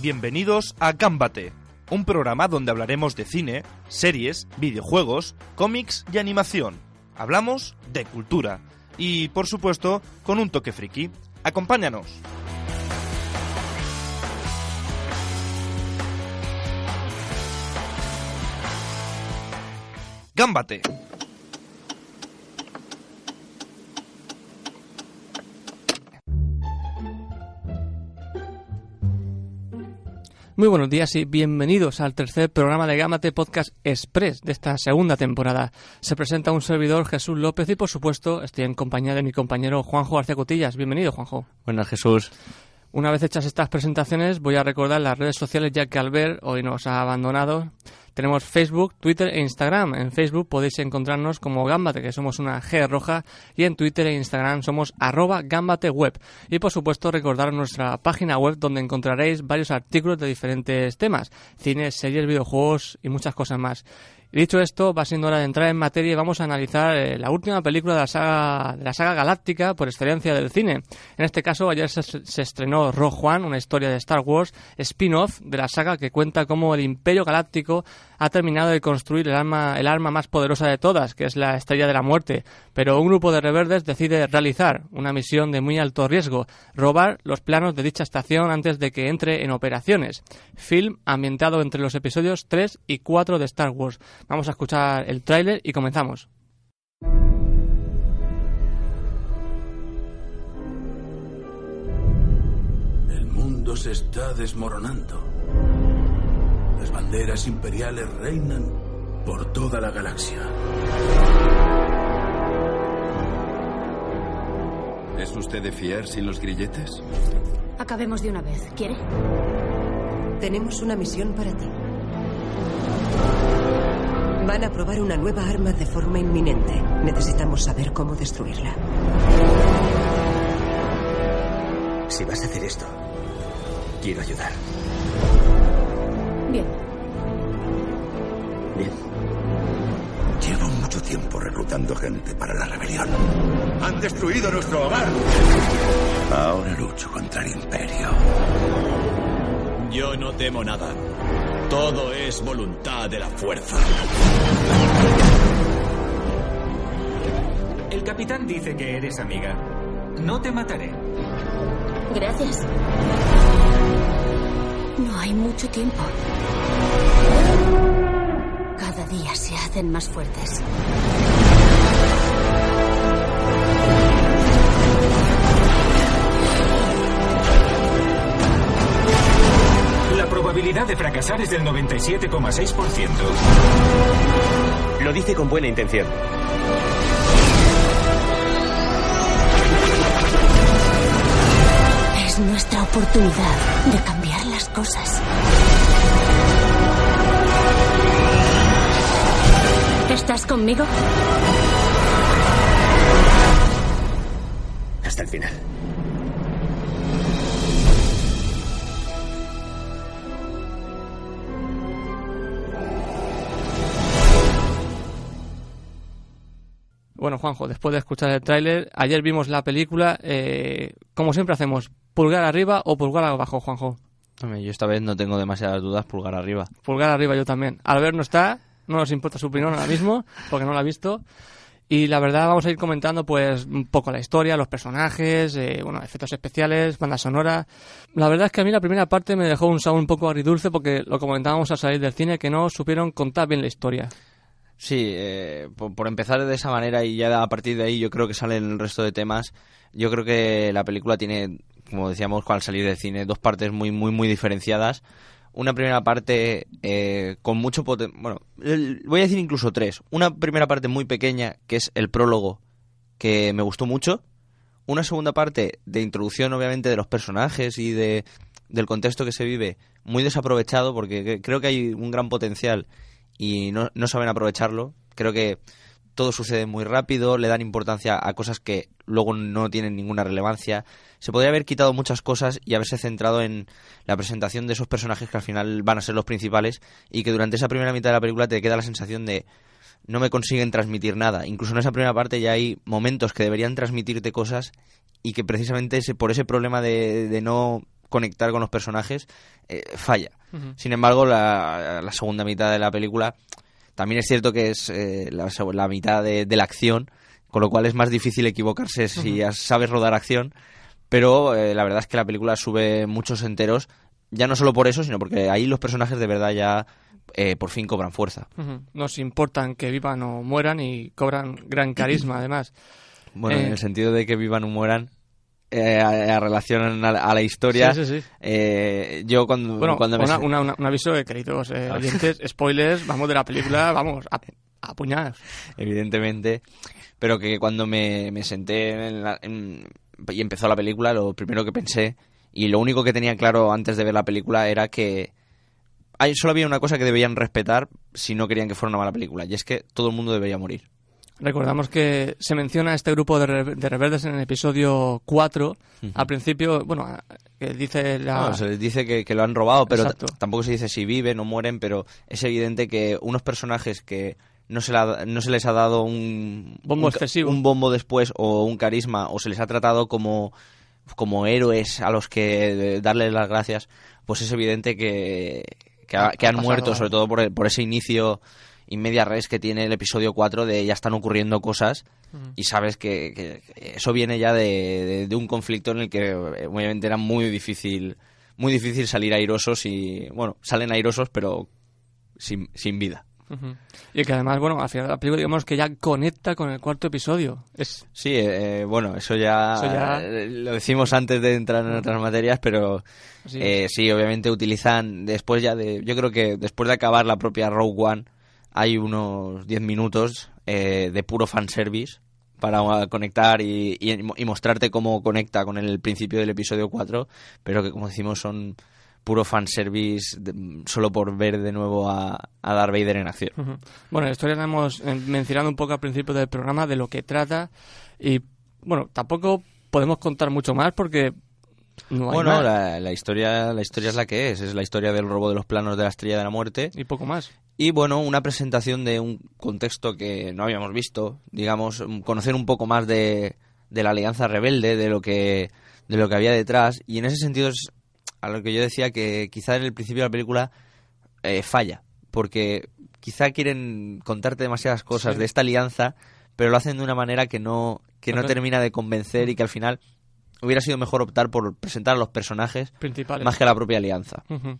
Bienvenidos a Gámbate, un programa donde hablaremos de cine, series, videojuegos, cómics y animación. Hablamos de cultura y, por supuesto, con un toque friki. Acompáñanos. Gámbate. Muy buenos días y bienvenidos al tercer programa de Gamate Podcast Express de esta segunda temporada. Se presenta un servidor Jesús López y por supuesto estoy en compañía de mi compañero Juanjo García Cotillas. Bienvenido, Juanjo. Buenas, Jesús. Una vez hechas estas presentaciones, voy a recordar las redes sociales ya que Albert hoy nos ha abandonado. Tenemos Facebook, Twitter e Instagram. En Facebook podéis encontrarnos como Gambate, que somos una G roja, y en Twitter e Instagram somos arroba gambateweb. Y por supuesto recordar nuestra página web donde encontraréis varios artículos de diferentes temas, cines, series, videojuegos y muchas cosas más. Dicho esto, va siendo hora de entrar en materia y vamos a analizar eh, la última película de la saga de la saga galáctica por excelencia del cine. En este caso, ayer se, se estrenó Rogue One, una historia de Star Wars spin-off de la saga que cuenta cómo el Imperio Galáctico ha terminado de construir el arma, el arma más poderosa de todas, que es la Estrella de la Muerte. Pero un grupo de reverdes decide realizar una misión de muy alto riesgo, robar los planos de dicha estación antes de que entre en operaciones. Film ambientado entre los episodios 3 y 4 de Star Wars. Vamos a escuchar el tráiler y comenzamos. El mundo se está desmoronando. Las banderas imperiales reinan por toda la galaxia. ¿Es usted de fiar sin los grilletes? Acabemos de una vez. ¿Quiere? Tenemos una misión para ti. Van a probar una nueva arma de forma inminente. Necesitamos saber cómo destruirla. Si vas a hacer esto, quiero ayudar. Bien. Bien. Llevo mucho tiempo reclutando gente para la rebelión. Han destruido nuestro hogar. Ahora lucho contra el imperio. Yo no temo nada. Todo es voluntad de la fuerza. El capitán dice que eres amiga. No te mataré. Gracias. No hay mucho tiempo. Cada día se hacen más fuertes. La probabilidad de fracasar es del 97,6%. Lo dice con buena intención. Nuestra oportunidad de cambiar las cosas. ¿Estás conmigo? Hasta el final. Bueno, Juanjo, después de escuchar el tráiler, ayer vimos la película. eh, como siempre hacemos, pulgar arriba o pulgar abajo, Juanjo. Yo esta vez no tengo demasiadas dudas, pulgar arriba. Pulgar arriba yo también. Albert no está, no nos importa su opinión ahora mismo, porque no la ha visto. Y la verdad vamos a ir comentando pues un poco la historia, los personajes, eh, bueno, efectos especiales, banda sonora. La verdad es que a mí la primera parte me dejó un sabor un poco agridulce porque lo comentábamos al salir del cine que no supieron contar bien la historia. Sí, eh, por, por empezar de esa manera y ya a partir de ahí yo creo que salen el resto de temas. Yo creo que la película tiene, como decíamos al salir del cine, dos partes muy, muy, muy diferenciadas. una primera parte eh, con mucho poten- bueno, voy a decir incluso tres. Una primera parte muy pequeña, que es el prólogo, que me gustó mucho. Una segunda parte de introducción, obviamente, de los personajes y de, del contexto que se vive, muy desaprovechado, porque cre- creo que hay un gran potencial y no, no saben aprovecharlo. Creo que todo sucede muy rápido, le dan importancia a cosas que luego no tienen ninguna relevancia. Se podría haber quitado muchas cosas y haberse centrado en la presentación de esos personajes que al final van a ser los principales y que durante esa primera mitad de la película te queda la sensación de no me consiguen transmitir nada. Incluso en esa primera parte ya hay momentos que deberían transmitirte cosas y que precisamente ese, por ese problema de, de no conectar con los personajes eh, falla. Sin embargo, la, la segunda mitad de la película también es cierto que es eh, la, mitad de, de la acción, con lo cual es más difícil equivocarse si sabes rodar acción, pero eh, la verdad es que la película sube muchos enteros, ya no solo por eso, sino porque ahí los personajes de verdad ya eh, por fin cobran fuerza. Nos importan que vivan o mueran y cobran gran carisma, además. Bueno, en el sentido de que vivan o mueran, eh, a, a relación a, la- a la historia, Sí, sí, sí. eh, yo cuando, Bueno, cuando me una- se- una- una- un aviso, eh, queridos eh, oyentes, spoilers, vamos de la película, vamos, a, a puñadas. evidentemente, pero que cuando me, me senté en la- en- y empezó la película, lo primero que pensé, y lo único que tenía claro antes de ver la película era que hay, solo había una cosa que debían respetar si no querían que fuera una mala película, y es que todo el mundo debería morir. Recordamos que se menciona este grupo de, re- de rebeldes en el episodio 4. Ujú. Al principio, bueno, que dice la... No, se les dice que, que lo han robado, pero tampoco se dice si viven o mueren, pero es evidente que unos personajes que no se, la- no se les ha dado un Bombo un ca- excesivo. un bombo después o un carisma o se les ha tratado como como héroes a los que darles las gracias, pues es evidente que, que, ha- que ha han pasado muerto, sobre todo por, por ese inicio y media res que tiene el episodio 4 de ya están ocurriendo cosas y sabes que, que eso viene ya de, de- de un conflicto en el que eh, obviamente era muy difícil muy difícil salir airosos y bueno salen airosos pero sin, sin vida. Y que además, bueno, al final la película digamos que ya conecta con el cuarto episodio. Es sí eh, bueno eso ya, Eso ya- eh, lo decimos antes de entrar en otras materias pero eh, sí obviamente utilizan después ya de yo creo que después de acabar la propia Rogue One hay unos 10 minutos eh, de puro fanservice para conectar y, y, y mostrarte cómo conecta con el principio del episodio 4, pero que como decimos son puro fanservice de- solo por ver de nuevo a, a Darth Vader en acción. Bueno, la historia la hemos eh, mencionado un poco al principio del programa de lo que trata y, bueno, tampoco podemos contar mucho más porque no bueno, la, la historia la historia es la que es, es la historia del robo de los planos de la Estrella de la Muerte y poco más. Y bueno, una presentación de un contexto que no habíamos visto, digamos, conocer un poco más de, de la Alianza Rebelde, de lo que de lo que había detrás. Y en ese sentido es a lo que yo decía que quizá en el principio de la película eh, falla, porque quizá quieren contarte demasiadas cosas Sí. de esta alianza, pero lo hacen de una manera que no que no termina de convencer y que al final hubiera sido mejor optar por presentar a los personajes Principales. más que a la propia alianza. Ujú.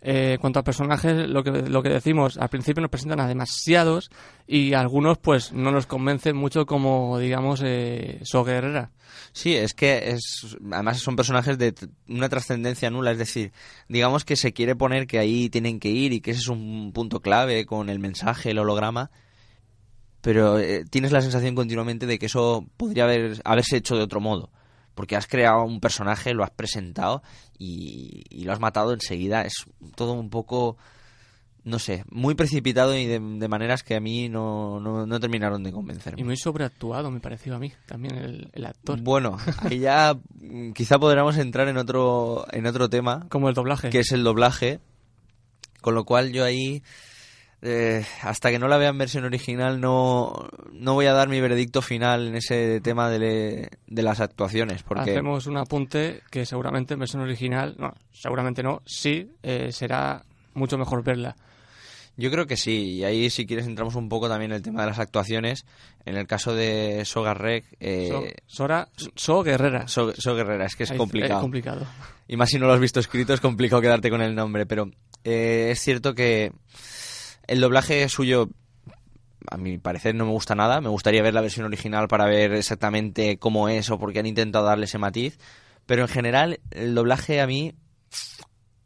Eh, cuanto a personajes, lo que, lo que decimos, al principio nos presentan a demasiados y algunos pues no nos convencen mucho como, digamos, eh, So Guerrera. Sí, es que es además son personajes de una trascendencia nula, es decir, digamos que se quiere poner que ahí tienen que ir y que ese es un punto clave con el mensaje, el holograma, pero eh, tienes la sensación continuamente de que eso podría haber, haberse hecho de otro modo, porque has creado un personaje, lo has presentado y, y lo has matado enseguida, es todo un poco, no sé, muy precipitado y de, de maneras que a mí no, no, no terminaron de convencerme. Y muy sobreactuado, me pareció a mí, también el, el actor. Bueno, ahí ya mm, quizá podríamos entrar en otro, en otro tema, Como el doblaje. que es el doblaje, con lo cual yo ahí, eh, hasta que no la vea en versión original, no, no voy a dar mi veredicto final en ese tema de, de las actuaciones, porque Hacemos un apunte que seguramente en versión original, no, seguramente no, sí, eh, será mucho mejor verla. yo creo que sí, y ahí si quieres entramos un poco también en el tema de las actuaciones. En el caso de Sogarrek, eh, So, Sora, So Guerrera. So, So Guerrera, es que es Ahí- complicado. Es complicado. Y más si no lo has visto escrito, es complicado quedarte con el nombre. Pero eh, es cierto que el doblaje suyo, a mi parecer, no me gusta nada. Me gustaría ver la versión original para ver exactamente cómo es o por qué han intentado darle ese matiz. Pero en general, el doblaje a mí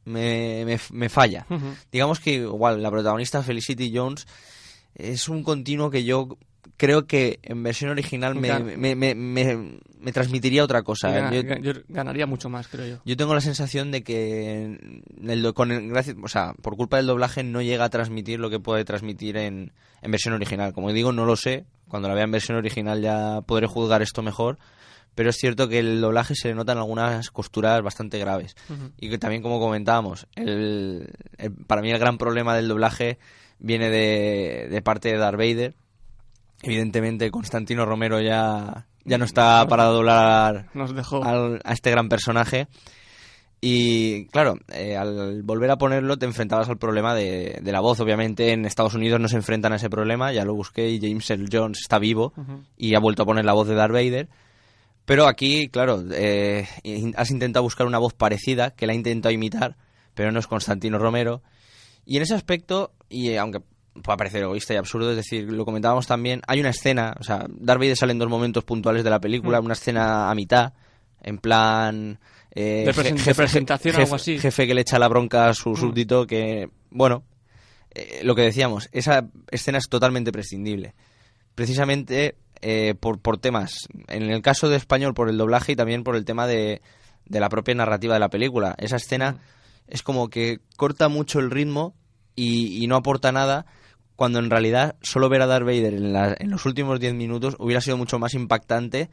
me, me, me falla. Digamos que igual la protagonista Felicity Jones es un continuo que yo creo que en versión original me, Gan- me, me, me- transmitiría otra cosa. Gana- Yo- yo ganaría mucho más, creo yo. yo tengo la sensación de que el con el- gracias, o sea, por culpa del doblaje no llega a transmitir lo que puede transmitir en, en versión original. Como digo, no lo sé. Cuando la vea en versión original ya podré juzgar esto mejor. Pero es cierto que el doblaje se le notan algunas costuras bastante graves. Ujú. Y que también, como comentábamos, el, el- para mí el gran problema del doblaje viene de, de parte de Darth Vader. Evidentemente, Constantino Romero ya, ya no está para doblar Nos dejó. al- a este gran personaje. Y claro, eh, al volver a ponerlo te enfrentabas al problema de, de la voz. Obviamente en Estados Unidos no se enfrentan a ese problema, ya lo busqué y James Earl Jones está vivo y ha vuelto a poner la voz de Darth Vader. Pero aquí, claro, eh, has intentado buscar una voz parecida, que la ha intentado imitar, pero no es Constantino Romero. Y en ese aspecto, y aunque pueda parecer egoísta y absurdo, es decir, lo comentábamos también, hay una escena, o sea, Darth Vader sale en dos momentos puntuales de la película, Mm. una escena a mitad, en plan... eh, De de presentación o algo así. Jefe que le echa la bronca a su Mm. súbdito, que, bueno, eh, lo que decíamos, esa escena es totalmente prescindible. Precisamente eh, por, por temas, en el caso de español por el doblaje y también por el tema de, de la propia narrativa de la película. Esa escena es como que corta mucho el ritmo y, y no aporta nada, cuando en realidad solo ver a Darth Vader en, la- en los últimos 10 minutos hubiera sido mucho más impactante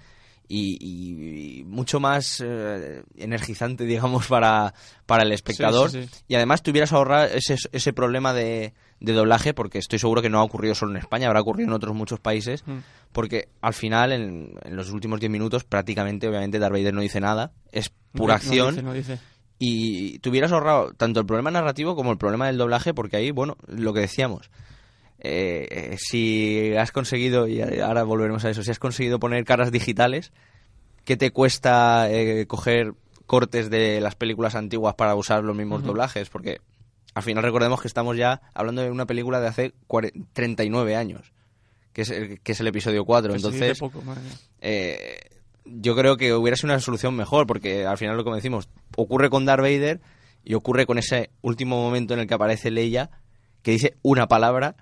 y, y- y mucho más eh, energizante, digamos, para, para el espectador. Sí, sí, sí. Y además te hubieras ahorrado ese, ese problema de, de doblaje, porque estoy seguro que no ha ocurrido solo en España, habrá ocurrido en otros muchos países, Mm. porque al final, en, en los últimos 10 minutos, prácticamente, obviamente, Darth Vader no dice nada, es pura No- no acción. dice, no dice. Y te hubieras ahorrado tanto el problema narrativo como el problema del doblaje, porque ahí, bueno, lo que decíamos, eh, eh, si has conseguido, y ahora volveremos a eso, si has conseguido poner caras digitales, ¿qué te cuesta eh, coger cortes de las películas antiguas para usar los mismos doblajes? Porque al final recordemos que estamos ya hablando de una película de hace cuare- 39 años, que es el, que es el episodio 4. Que se dice Entonces, poco, eh, yo creo que hubiera sido una solución mejor, porque al final lo que decimos, ocurre con Darth Vader y ocurre con ese último momento en el que aparece Leia, que dice una palabra,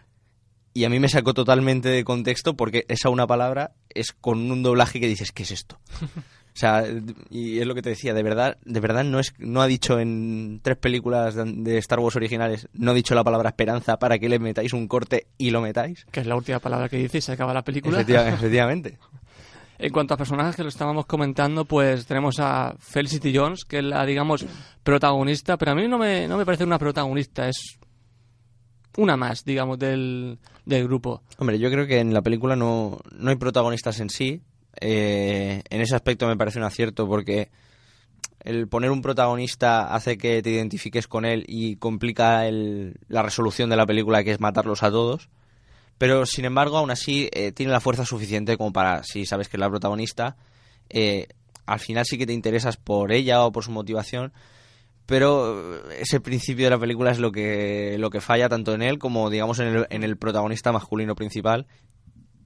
y a mí me sacó totalmente de contexto porque esa una palabra es con un doblaje que dices, ¿qué es esto? O sea, y es lo que te decía, de verdad, de verdad no es, no ha dicho en tres películas de, Star Wars originales, no ha dicho la palabra esperanza para que le metáis un corte y lo metáis. Que es la última palabra que dice y se acaba la película. Efectiva- efectivamente. En cuanto a personajes que lo estábamos comentando, pues tenemos a Felicity Jones, que es la, digamos, protagonista, pero a mí no me, no me parece una protagonista, es una más, digamos, del, del grupo. Hombre, yo creo que en la película no, no hay protagonistas en sí. Eh, en ese aspecto me parece un acierto porque el poner un protagonista hace que te identifiques con él y complica el- la resolución de la película que es matarlos a todos. Pero sin embargo, aún así, eh, tiene la fuerza suficiente como para, si sabes que es la protagonista, eh, al final sí que te interesas por ella o por su motivación, pero eh, ese principio de la película es lo que, lo que falla tanto en él como, digamos, en el, en el protagonista masculino principal,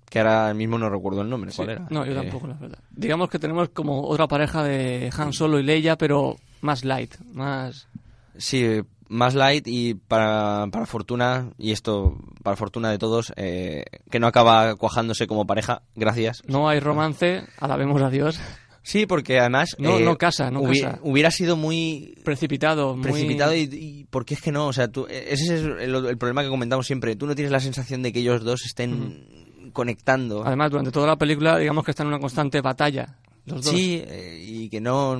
que ahora mismo no recuerdo el nombre. ¿Cuál Sí. era? No, yo Eh, tampoco, la verdad. Digamos que tenemos como otra pareja de Han Solo y Leia, pero más light, más... Sí, más light y para, para fortuna, y esto para fortuna de todos, eh, que no acaba cuajándose como pareja, gracias. No hay romance, alabemos a Dios. Sí, porque además... No, eh, no casa, no hubi- casa. Hubiera sido muy Precipitado, muy... precipitado y, y porque es que no, o sea, tú, ese es el, el problema que comentamos siempre, tú no tienes la sensación de que ellos dos estén conectando. Además, durante toda la película, digamos que están en una constante batalla, los dos. Sí, eh, y que no,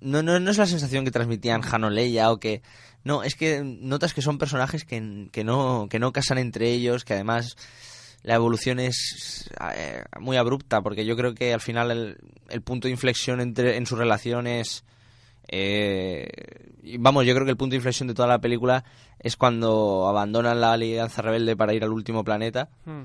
no, no, no es la sensación que transmitían Han o Leia o que... No, es que notas que son personajes que, que, no, que no casan entre ellos, que además la evolución es eh, muy abrupta, porque yo creo que al final el, el punto de inflexión entre, en su relación es... eh, vamos, yo creo que el punto de inflexión de toda la película es cuando abandonan la Alianza Rebelde para ir al último planeta. Hmm.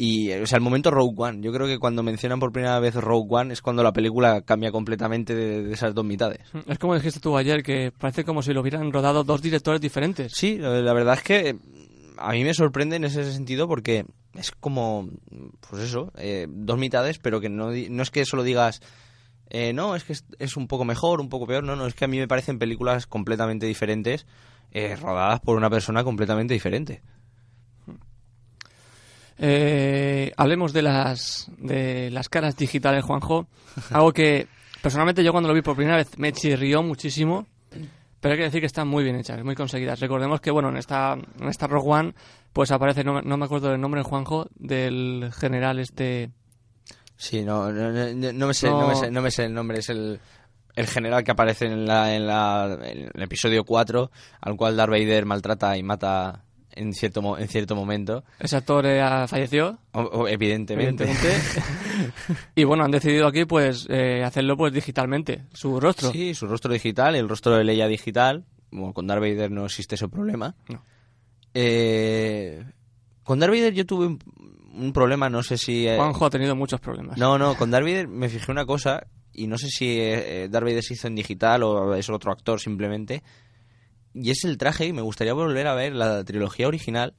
Y, o sea, el momento Rogue One. Yo creo que cuando mencionan por primera vez Rogue One es cuando la película cambia completamente de, de esas dos mitades. Es como dijiste tú ayer, que parece como si lo hubieran rodado dos directores diferentes. Sí, la la verdad es que a mí me sorprende en ese sentido porque es como, pues eso, eh, dos mitades, pero que no, no es que solo digas eh, no, es que es, es un poco mejor, un poco peor. No, no, es que a mí me parecen películas completamente diferentes, eh, rodadas por una persona completamente diferente. Eh, hablemos de las, de las caras digitales, Juanjo. Algo que personalmente yo cuando lo vi por primera vez me chirrió muchísimo. Pero hay que decir que están muy bien hechas, muy conseguidas. Recordemos que, bueno, en esta, en esta Rogue One, pues aparece, no, no me acuerdo del nombre, Juanjo, del general este... Sí, no, no, no, no me sé, no. me sé, no me sé el nombre, es el, el general que aparece en, la, en, la, en el episodio 4, al cual Darth Vader maltrata y mata en cierto, en cierto momento. Ese actor eh, falleció. O- o- evidentemente. Evidentemente. y bueno, han decidido aquí pues eh, hacerlo pues digitalmente, su rostro. Sí, su rostro digital, el rostro de Leia digital. Bueno, con Darth Vader no existe ese problema. No. Eh, con Darth Vader yo tuve un, un problema, no sé si... eh, Juanjo ha tenido muchos problemas. No, no, con Darth Vader me fijé una cosa y no sé si eh, eh, Darth Vader se hizo en digital o es otro actor simplemente. Y es el traje y me gustaría volver a ver la trilogía original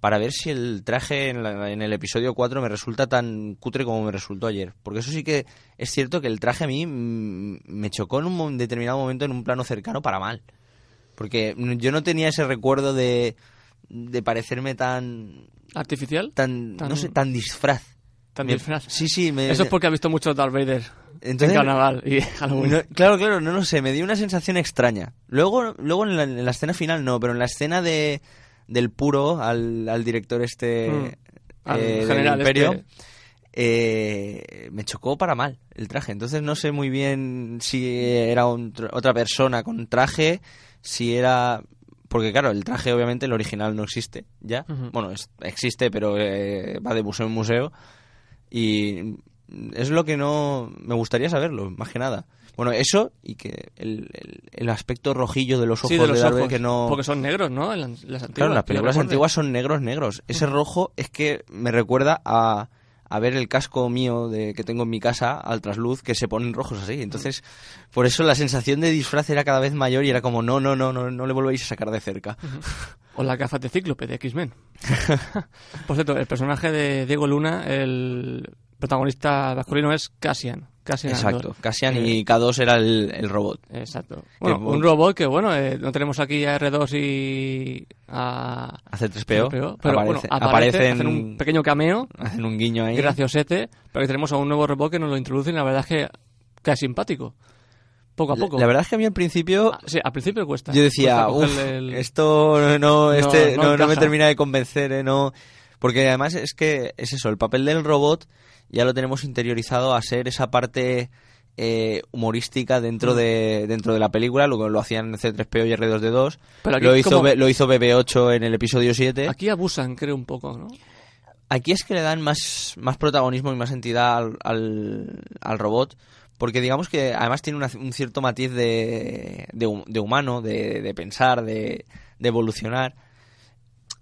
para ver si el traje en, la- en el episodio 4 me resulta tan cutre como me resultó ayer. Porque eso sí que es cierto que el traje a mí mm, me chocó en un determinado momento en un plano cercano para mal. Porque yo no tenía ese recuerdo de, de parecerme tan... ¿Artificial? Tan, Tan- no sé, tan disfraz. Tan Me- disfraz. Sí, sí. Me, Eso es porque ha visto mucho Darth Vader Entonces- en carnaval y Halloween. No, claro, claro, no lo sé, me dio una sensación extraña. Luego, luego en, la, en la escena final no, pero en la escena de del puro al, al director este Mm. Al eh, del general Imperio este. eh, me chocó para mal el traje. Entonces no sé muy bien si era un tr- otra persona con traje, si era porque claro, el traje obviamente el original no existe ya. Bueno, es- existe, pero eh, va de museo en museo y es lo que no me gustaría saberlo, más que nada. Bueno, eso y que el, el- el aspecto rojillo de los ojos Sí, de los ojos. que no Porque son negros, ¿no? En las, antiguas. Claro, las películas antiguas son negros negros. Ese rojo es que me recuerda a, a ver el casco mío de que tengo en mi casa al trasluz que se ponen rojos así. Entonces, por eso la sensación de disfraz era cada vez mayor y era como no, no, no, no, no le volvéis a sacar de cerca. O la gafas de Cíclope de X-Men. Por cierto, el personaje de Diego Luna, el protagonista masculino es Cassian. Cassian Exacto. Andor. Cassian Eh, y K2 era el, el robot. Exacto. Bueno, un robot que, bueno, eh, no tenemos aquí a R2 y a... Hace 3PO. pero bueno, Aparece- aparece, aparecen- hacen un pequeño cameo, Hacen un guiño ahí. graciosete, pero que tenemos a un nuevo robot que nos lo introducen y la verdad es que, que es simpático. Poco a La- poco. La verdad es que a mí al principio Ah, sí, al principio cuesta. Yo decía, Cuesta el- esto no, este, no no, no me encaja". termina de convencer, eh, no. Porque además es que es eso, el papel del robot ya lo tenemos interiorizado a ser esa parte eh, humorística Mm. dentro de dentro de la película, lo, lo hacían en C3PO y R2D2. Pero aquí lo, hizo, lo hizo BB8 en el episodio 7. Aquí abusan, creo, un poco, ¿no? Aquí es que le dan más, más protagonismo y más entidad al, al, al robot, porque digamos que además tiene un cierto matiz de, de, hu- de humano, de, pensar, de, evolucionar.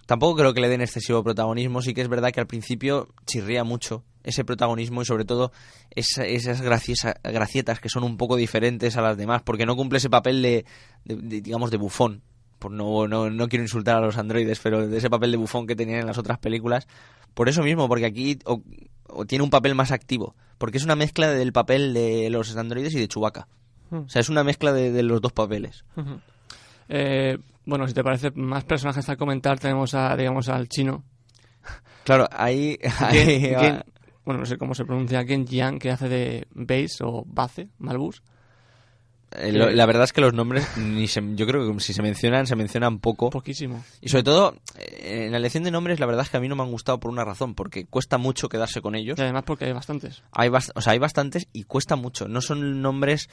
Tampoco creo que le den excesivo protagonismo, sí que es verdad que al principio chirría mucho ese protagonismo y sobre todo esa- esas gracietas que son un poco diferentes a las demás, porque no cumple ese papel de, digamos, de bufón. Por no, no, no quiero insultar a los androides, pero de ese papel de bufón que tenían en las otras películas. Por eso mismo, porque aquí o, o tiene un papel más activo, porque es una mezcla del papel de los androides y de Chewbacca. Hmm. O sea, es una mezcla de, de los dos papeles. Ujú. Eh, bueno, si te parece, más personajes a comentar tenemos a, digamos, al chino. Claro, ahí... ahí Gen- va- Gen- bueno, no sé cómo se pronuncia, Gen Jiang, que hace de Base o Base, Malbus. Eh, lo- la verdad es que los nombres, ni se- yo creo que si se mencionan, se mencionan poco. Poquísimo. Y sobre todo, eh, en la elección de nombres, la verdad es que a mí no me han gustado por una razón, porque cuesta mucho quedarse con ellos. Y además porque hay bastantes. Hay, bast- o sea, hay bastantes y cuesta mucho. No son nombres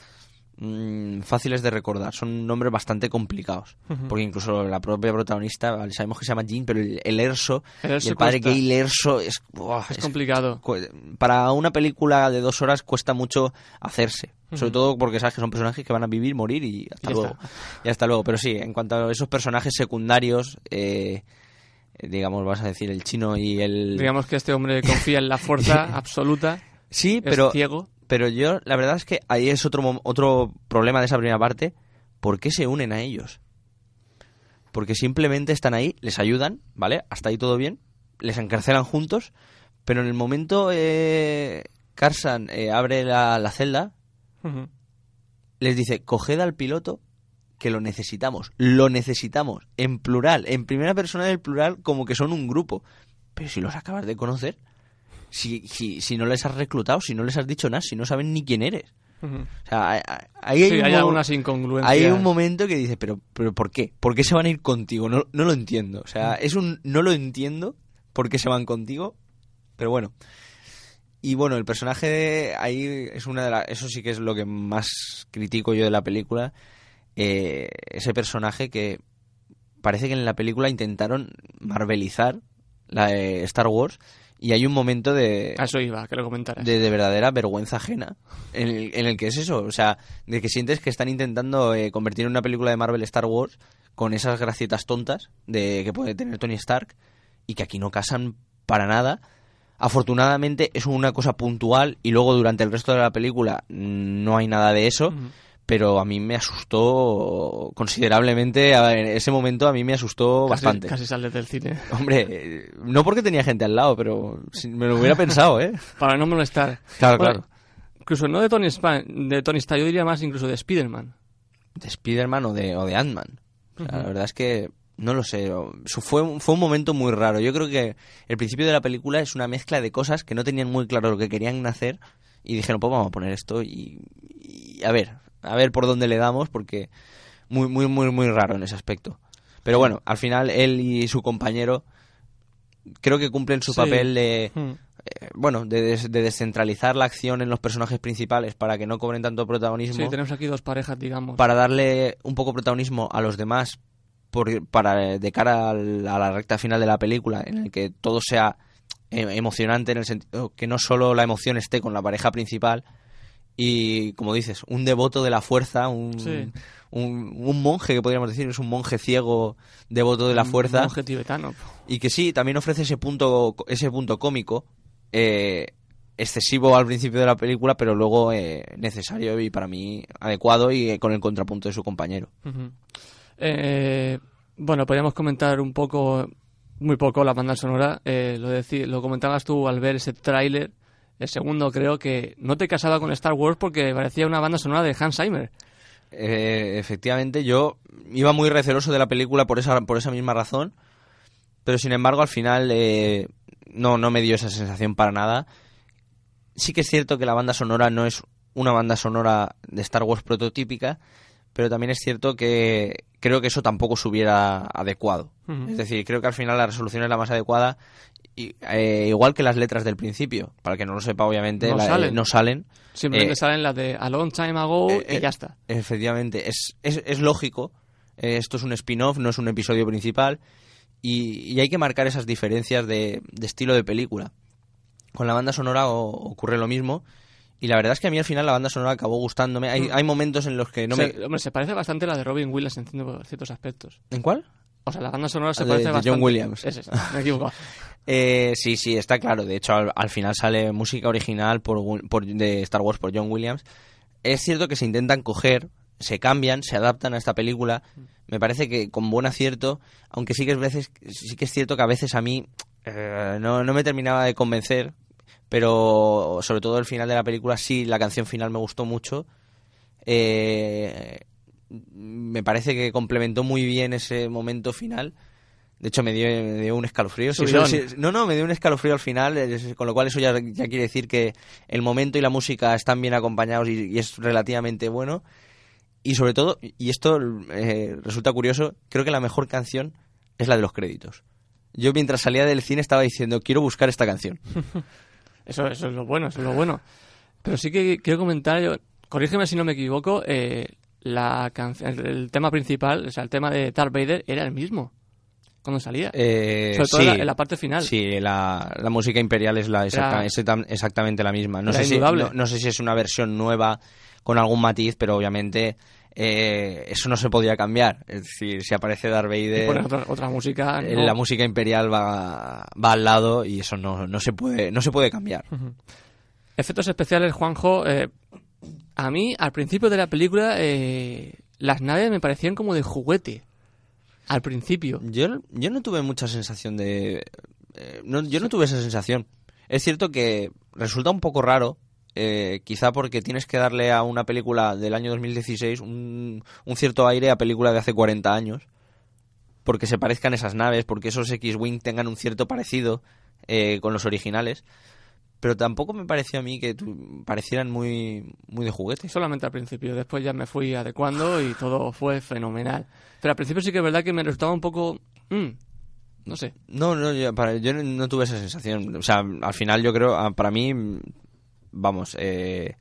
mm, fáciles de recordar, son nombres bastante complicados. Porque incluso la propia protagonista, vale, sabemos que se llama Jean, pero el, el Erso, El Erso y el padre cuesta. gay Erso es, Es es- complicado. Para una película de dos horas cuesta mucho hacerse. Sobre todo porque sabes que son personajes que van a vivir, morir y hasta Y luego. está. Y hasta luego. Pero sí, en cuanto a esos personajes secundarios, eh, eh, digamos, vas a decir el chino y el... Digamos que este hombre confía en la fuerza absoluta. Sí, es pero, ciego. Pero yo, la verdad es que ahí es otro, otro problema de esa primera parte. ¿Por qué se unen a ellos? Porque simplemente están ahí, les ayudan, ¿vale? Hasta ahí todo bien, les encarcelan juntos, pero en el momento eh, Carsan eh, abre la, la celda les dice, coged al piloto que lo necesitamos, lo necesitamos, en plural, en primera persona del plural, como que son un grupo. Pero si los acabas de conocer, si, si, si no les has reclutado, si no les has dicho nada, si no saben ni quién eres. O sea, hay- hay, Sí, algunas incongruencias. hay un momento que dices, pero, pero ¿por qué? ¿Por qué se van a ir contigo? No, no lo entiendo. O sea, es un no lo entiendo por qué se van contigo, pero bueno. Y bueno, el personaje ahí es una de las... Eso sí que es lo que más critico yo de la película. eh, ese personaje que parece que en la película intentaron marvelizar la de Star Wars y hay un momento de A eso iba, que lo comentaras. de, de verdadera vergüenza ajena en el, en el que es eso, o sea, de que sientes que están intentando eh, convertir en una película de Marvel Star Wars con esas gracietas tontas de que puede tener Tony Stark y que aquí no casan para nada. Afortunadamente es una cosa puntual y luego durante el resto de la película no hay nada de eso. Pero a mí me asustó considerablemente, ver, ese momento a mí me asustó Casi- bastante. Casi sales del cine. Hombre, eh, no porque tenía gente al lado, pero me lo hubiera pensado, ¿eh? Para no molestar. Claro, Bueno, claro. Incluso no de Tony, de Tony Stark, yo diría más incluso de Spider-Man. de Spider-Man o de, o de Ant-Man. O sea, Ujú. La verdad es que no lo sé. Fue, fue un momento muy raro. Yo creo que el principio de la película es una mezcla de cosas que no tenían muy claro lo que querían hacer y dijeron, pues vamos a poner esto y, y a ver, a ver por dónde le damos porque muy, muy, muy, muy raro en ese aspecto. Pero bueno, al final él y su compañero creo que cumplen su Sí. papel de, Mm. eh, bueno, de, des- de descentralizar la acción en los personajes principales para que no cobren tanto protagonismo Sí, tenemos aquí dos parejas, digamos. para darle un poco protagonismo a los demás por, para de cara al- a la recta final de la película en el que todo sea eh, emocionante en el sentido que no solo la emoción esté con la pareja principal y como dices un devoto de la fuerza un, Sí. un, un monje que podríamos decir es un monje ciego devoto de la Un fuerza monje tibetano. y que sí también ofrece ese punto ese punto cómico eh, excesivo al principio de la película pero luego eh, necesario y para mí adecuado y eh, con el contrapunto de su compañero. Eh, bueno, podríamos comentar un poco, muy poco, la banda sonora. Eh, lo, lo comentabas tú al ver ese tráiler, el segundo creo que no te casaba con Star Wars porque parecía una banda sonora de Hans Zimmer. Eh, efectivamente, yo iba muy receloso de la película por esa, por esa misma razón, pero sin embargo al final eh, no, no me dio esa sensación para nada. Sí que es cierto que la banda sonora no es una banda sonora de Star Wars prototípica, pero también es cierto que creo que eso tampoco se hubiera adecuado. Es decir, creo que al final la resolución es la más adecuada, y, eh, igual que las letras del principio. Para el que no lo sepa, obviamente, No la- salen. no salen. Simplemente Eh, salen las de A Long Time Ago eh, y eh, ya está. Efectivamente, es, es, es lógico. Eh, esto es un spin-off, no es un episodio principal. Y, y hay que marcar esas diferencias de, de estilo de película. Con la banda sonora o- ocurre lo mismo. Y la verdad es que a mí al final la banda sonora acabó gustándome. Hay, Mm. hay momentos en los que no me... hombre, se parece bastante a la de Robin Williams en cierto- ciertos aspectos. ¿En cuál? O sea, la banda sonora se De- parece de bastante. John Williams. Es esa, me he equivocado. Eh, sí, sí, está claro. De hecho, al, al final sale música original por, Wi- por- de Star Wars por John Williams. Es cierto que se intentan coger, se cambian, se adaptan a esta película. Me parece que con buen acierto, aunque sí que es veces, sí que es cierto que a veces a mí eh, no, no me terminaba de convencer, pero sobre todo el final de la película sí, la canción final me gustó mucho. Eh, me parece que complementó muy bien ese momento final. De hecho, me dio, me dio un escalofrío. Sí, sí, no, no, me dio un escalofrío al final, es- con lo cual eso ya, ya quiere decir que el momento y la música están bien acompañados y, y es relativamente bueno. Y sobre todo, y esto eh, resulta curioso, creo que la mejor canción es la de los créditos. Yo mientras salía del cine estaba diciendo, quiero buscar esta canción. Eso, eso es lo bueno, eso es lo bueno. Pero sí que quiero comentar, yo, corrígeme si no me equivoco, eh, la canción, el, tema principal, o sea, el tema de Darth Vader era el mismo cuando salía. Eh, Sobre todo sí, en la- en la parte final. Sí, la, la música imperial es la exacta- Era- exactamente la misma. No sé, si, no, no sé si es una versión nueva con algún matiz, pero obviamente eh, eso no se podía cambiar. Es decir, si aparece Darth Vader, otra, otra música. eh, no. la música imperial va, va al lado y eso no, no, se, puede, no se puede cambiar. Efectos especiales, Juanjo. eh, a mí, al principio de la película, eh, las naves me parecían como de juguete. Al principio. Yo, yo no tuve mucha sensación de... eh, no, yo no tuve esa sensación. Es cierto que resulta un poco raro eh, quizá porque tienes que darle a una película del año 2016 un, un cierto aire a película de hace 40 años, porque se parezcan esas naves, porque esos X-Wing tengan un cierto parecido eh, con los originales. Pero tampoco me pareció a mí que tu- parecieran muy, muy de juguete. Solamente al principio, después ya me fui adecuando y todo fue fenomenal. Pero al principio sí que es verdad que me resultaba un poco... mm, no sé. No, no, yo, para- yo no, no tuve esa sensación. O sea, al final yo creo, ah, para mí, vamos, eh,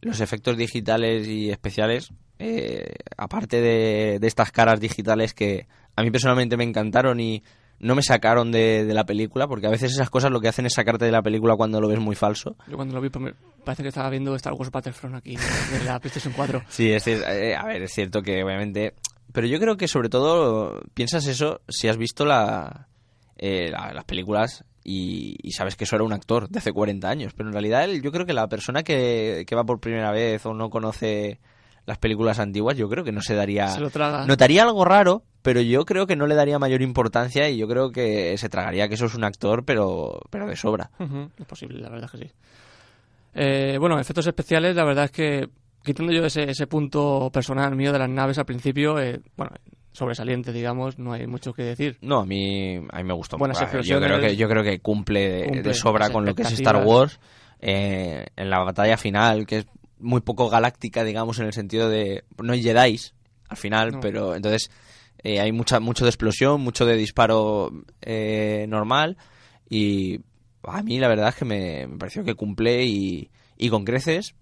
los efectos digitales y especiales, eh, aparte de, de estas caras digitales que a mí personalmente me encantaron y no me sacaron de, de la película, porque a veces esas cosas lo que hacen es sacarte de la película cuando lo ves muy falso. Yo cuando lo vi, mi- parece que estaba viendo Star Wars Battlefront aquí, de, la PlayStation 4. Sí, es, es- eh, a ver, es cierto que obviamente... Pero yo creo que sobre todo piensas eso si has visto la, eh, la- las películas y, y sabes que eso era un actor de hace 40 años. Pero en realidad el- yo creo que la persona que, que va por primera vez o no conoce las películas antiguas, yo creo que no se daría... Se lo traga. Notaría algo raro, pero yo creo que no le daría mayor importancia y yo creo que se tragaría que eso es un actor, pero, pero de sobra. Es posible, la verdad es que sí. Eh, bueno, efectos especiales, la verdad es que quitando yo ese, ese punto personal mío de las naves al principio, eh, bueno, sobresaliente, digamos, no hay mucho que decir. No, a mí, a mí me gustó. Buenas yo creo que yo creo que cumple de, Cumple de sobra con lo que es Star. Wars eh, en la batalla final, que es muy poco galáctica, digamos, en el sentido de no hay Jedi al final, No. pero entonces eh, hay mucha mucho de explosión, mucho de disparo eh, normal y a mí la verdad es que me, me pareció que cumple y, y con creces.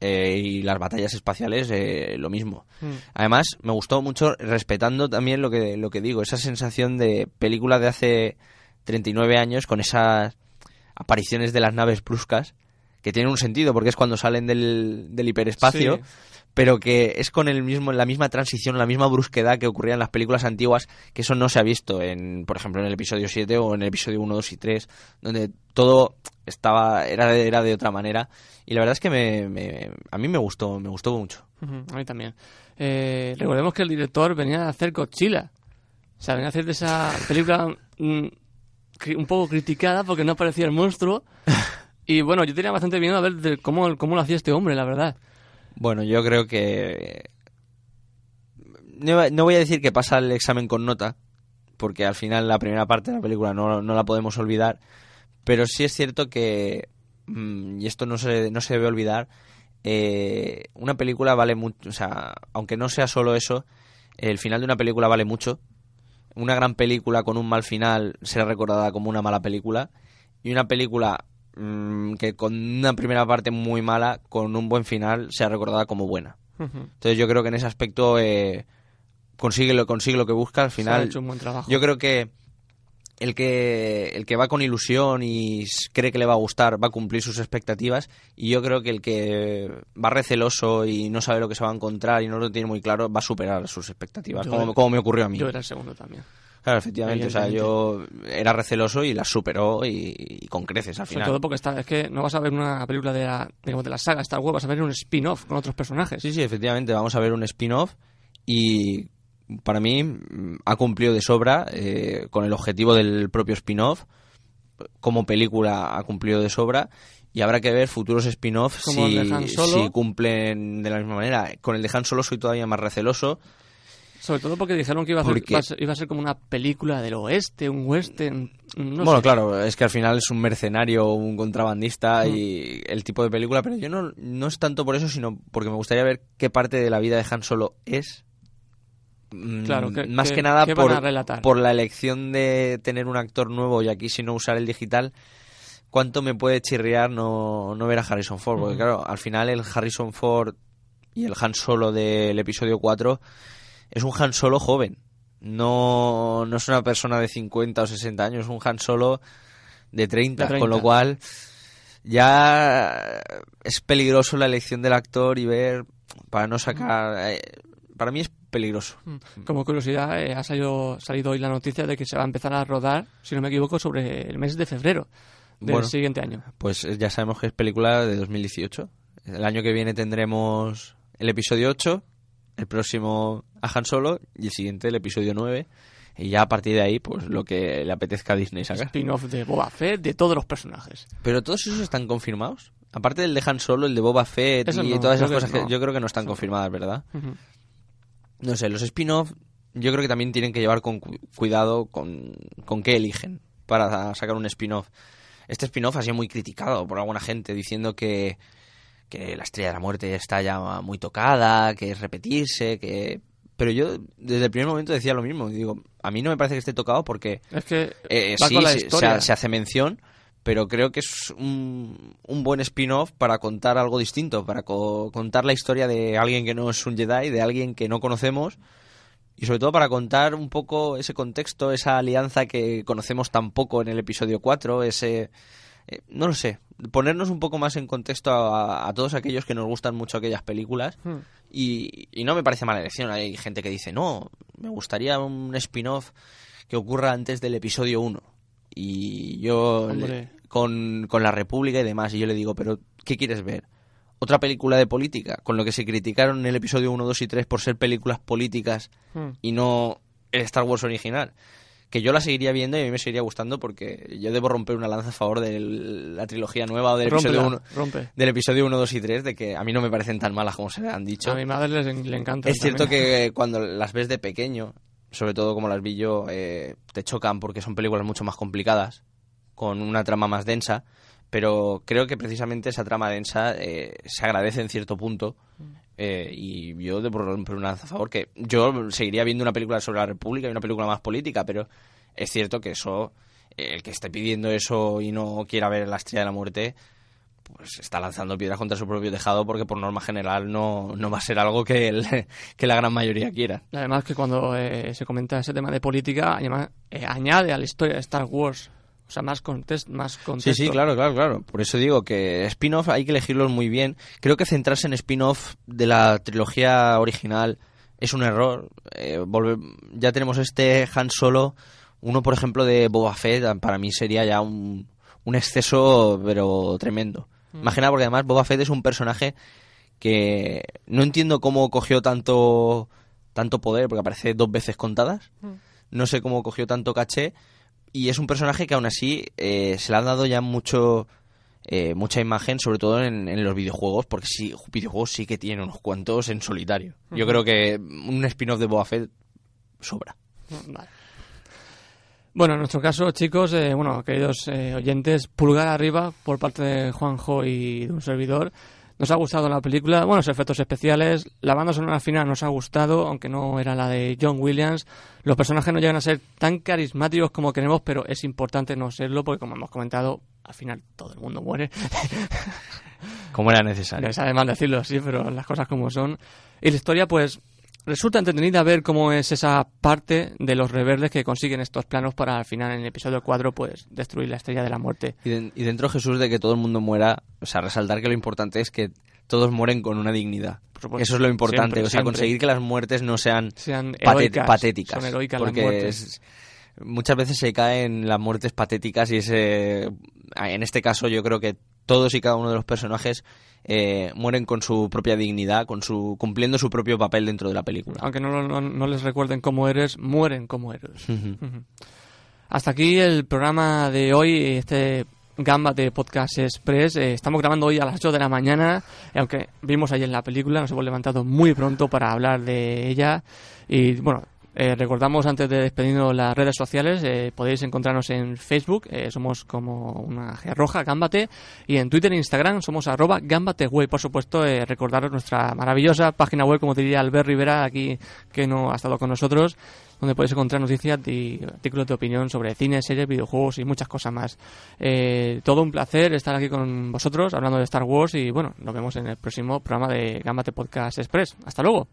eh, y las batallas espaciales eh, lo mismo. Mm. Además, me gustó mucho, respetando también lo que, lo que digo, esa sensación de película de hace 39 años con esas apariciones de las naves bruscas, que tienen un sentido porque es cuando salen del, del hiperespacio, Sí. pero que es con el mismo, la misma transición, la misma brusquedad que ocurría en las películas antiguas, que eso no se ha visto, en, por ejemplo, en el episodio 7 o en el episodio 1, 2 y 3, donde todo estaba era de, era de otra manera. Y la verdad es que me, me- a mí me gustó, me gustó mucho. A mí también. Eh, recordemos que el director venía a hacer Godzilla. O sea, venía a hacer de esa película mm, un poco criticada porque no aparecía el monstruo. Y bueno, yo tenía bastante miedo a ver de cómo, cómo lo hacía este hombre, la verdad. Bueno, yo creo que... No, no voy a decir que pasa el examen con nota, porque al final la primera parte de la película no, no la podemos olvidar, pero sí es cierto que, mm, y esto no se, no se debe olvidar, eh, una película vale mucho, o sea, aunque no sea solo eso, el final de una película vale mucho. Una gran película con un mal final será recordada como una mala película, y una película mm, que con una primera parte muy mala, con un buen final, sea recordada como buena. Entonces yo creo que en ese aspecto eh, consigue, lo, consigue lo que busca al Se ha final. hecho un buen trabajo. Yo creo que el que el que va con ilusión y cree que le va a gustar va a cumplir sus expectativas y yo creo que el que va receloso y no sabe lo que se va a encontrar y no lo tiene muy claro va a superar sus expectativas Yo como, era- como me ocurrió a mí Yo era el segundo también. Claro efectivamente o sea yo era receloso y las superó y, y con creces al Sobre final todo porque está, es que no vas a ver una película de la, digamos, de la saga Star Wars, vas a ver un spin-off con otros personajes. Sí, sí, efectivamente, vamos a ver un spin-off y para mí mm, ha cumplido de sobra eh, con el objetivo del propio spin-off. Como película ha cumplido de sobra y habrá que ver futuros spin-off Como si, si cumplen de la misma manera. Con el de Han Solo soy todavía más receloso. Sobre todo porque dijeron que iba a, ser, Porque- iba a ser, iba a ser como una película del oeste, un western. No bueno, sé. claro, es que al final es un mercenario, un contrabandista Mm. y el tipo de película, pero yo no, no es tanto por eso, sino porque me gustaría ver qué parte de la vida de Han Solo es. Mm, Claro, que- más que- que nada ¿qué van por, por la elección de tener un actor nuevo y aquí si no usar el digital, cuánto me puede chirriar no, no ver a Harrison Ford, porque claro, al final el Harrison Ford y el Han Solo del episodio 4 es un Han Solo joven. No, no es una persona de 50 o 60 años, es un Han Solo de 30, De 30. con lo cual ya es peligroso la elección del actor y ver para no sacar... eh, para mí es peligroso. Mm. Como curiosidad, eh, ha salido, salido hoy la noticia de que se va a empezar a rodar, si no me equivoco, sobre el mes de febrero del Bueno. siguiente año. Pues eh, ya sabemos que es película de 2018. El año que viene tendremos el episodio 8, el próximo a Han Solo y el siguiente el episodio 9. Y ya a partir de ahí, pues lo que le apetezca a Disney sacar. Spin-off de Boba Fett, de todos los personajes. Pero todos esos están confirmados. Aparte del de Han Solo, el de Boba Fett Eso y no, todas esas que cosas que yo creo que no están confirmadas, ¿verdad? No sé, los spin-off yo creo que también tienen que llevar con cu- cuidado con, con qué eligen para sacar un spin-off. Este spin-off ha sido muy criticado por alguna gente diciendo que, que la Estrella de la Muerte está ya muy tocada, que es repetirse, que... Pero yo desde el primer momento decía lo mismo. Digo, a mí no me parece que esté tocado porque Es que eh, sí, la se hace mención, pero creo que es un, un buen spin-off para contar algo distinto, para co- contar la historia de alguien que no es un Jedi, de alguien que no conocemos, y sobre todo para contar un poco ese contexto, esa alianza que conocemos tan poco en el episodio 4, ese... eh, no lo sé, ponernos un poco más en contexto a, a todos aquellos que nos gustan mucho aquellas películas Hmm. y, y no me parece mala elección. Hay gente que dice, no, me gustaría un spin-off que ocurra antes del episodio 1. Y yo, le- con, con la República y demás, y yo le digo, pero ¿qué quieres ver? ¿Otra película de política? Con lo que se criticaron en el episodio 1, 2 y 3 por ser películas políticas Hmm. y no el Star Wars original. Que yo la seguiría viendo y a mí me seguiría gustando porque yo debo romper una lanza a favor de la trilogía nueva o del episodio Rómpela, 1 rompe. del episodio 1, 2 y 3 de que a mí no me parecen tan malas como se le han dicho. A mi madre les- le encanta. Es cierto que cuando las ves de pequeño, sobre todo como las vi yo, eh, te chocan porque son películas mucho más complicadas, con una trama más densa, pero creo que precisamente esa trama densa eh, se agradece en cierto punto. Eh, y yo debo romper una lanza a favor que yo seguiría viendo una película sobre la República y una película más política, pero es cierto que eso, el que esté pidiendo eso y no quiera ver la estrella de la muerte, pues está lanzando piedras contra su propio tejado porque por norma general no, no va a ser algo que, el- que la gran mayoría quiera. Además que cuando eh, se comenta ese tema de política, además, eh, añade a la historia de Star Wars, o sea, más, context, más Sí, contexto. sí, claro, claro, claro. Por eso digo que spin-off hay que elegirlos muy bien. Creo que centrarse en spin-off de la trilogía original es un error. Eh, volve- ya tenemos este Han Solo. Uno, por ejemplo, de Boba Fett, para mí sería ya un, un exceso, pero tremendo. Mm. Imagina, porque además Boba Fett es un personaje que no entiendo cómo cogió tanto, tanto poder, porque aparece dos veces contadas. Mm. No sé cómo cogió tanto caché. Y es un personaje que aún así eh, se le ha dado ya mucho eh, mucha imagen, sobre todo en, en los videojuegos, porque sí, videojuegos sí que tiene unos cuantos en solitario. Yo creo que un spin-off de Boba Fett sobra. Vale. Bueno, en nuestro caso, chicos, eh, bueno, queridos eh, oyentes, pulgar arriba por parte de Juanjo y de un servidor. Nos ha gustado la película, bueno, los efectos especiales, la banda sonora final nos ha gustado, aunque no era la de John Williams. Los personajes no llegan a ser tan carismáticos como queremos, pero es importante no serlo porque, como hemos comentado, al final todo el mundo muere. Como era necesario. Me sabe mal decirlo así, pero las cosas como son. Y la historia, pues, resulta entretenida ver cómo es esa parte de los rebeldes que consiguen estos planos para al final, en el episodio 4, pues, destruir la estrella de la muerte. Y, de- y dentro Jesús de que todo el mundo muera, o sea, resaltar que lo importante es que todos mueren con una dignidad. supuesto. Eso es lo importante, Siempre, o sea, siempre. conseguir que las muertes no sean, Sean patet- heroicas, patéticas. son heroicas las porque muertes. es- muchas veces se caen las muertes patéticas y ese, en este caso yo creo que todos y cada uno de los personajes eh, mueren con su propia dignidad, con su cumpliendo su propio papel dentro de la película. Aunque no, no, no les recuerden cómo eres, mueren como héroes. Hasta aquí el programa de hoy, este Gamba de Podcast Express. Eh, estamos grabando hoy a las 8 de la mañana, y aunque vimos ayer la película, nos hemos levantado muy pronto para hablar de ella. Y bueno, eh, recordamos antes de despedirnos las redes sociales, eh, podéis encontrarnos en Facebook, eh, somos como una G roja, Gambate, y en Twitter e Instagram somos arroba gambateweb. Por supuesto, recordaros nuestra maravillosa página web, como diría Albert Rivera, aquí que no ha estado con nosotros, donde podéis encontrar noticias y artículos de opinión sobre cine, series, videojuegos y muchas cosas más. Todo un placer estar aquí con vosotros hablando de Star Wars y bueno, nos vemos en el próximo programa de Gambate Podcast Express. Hasta luego.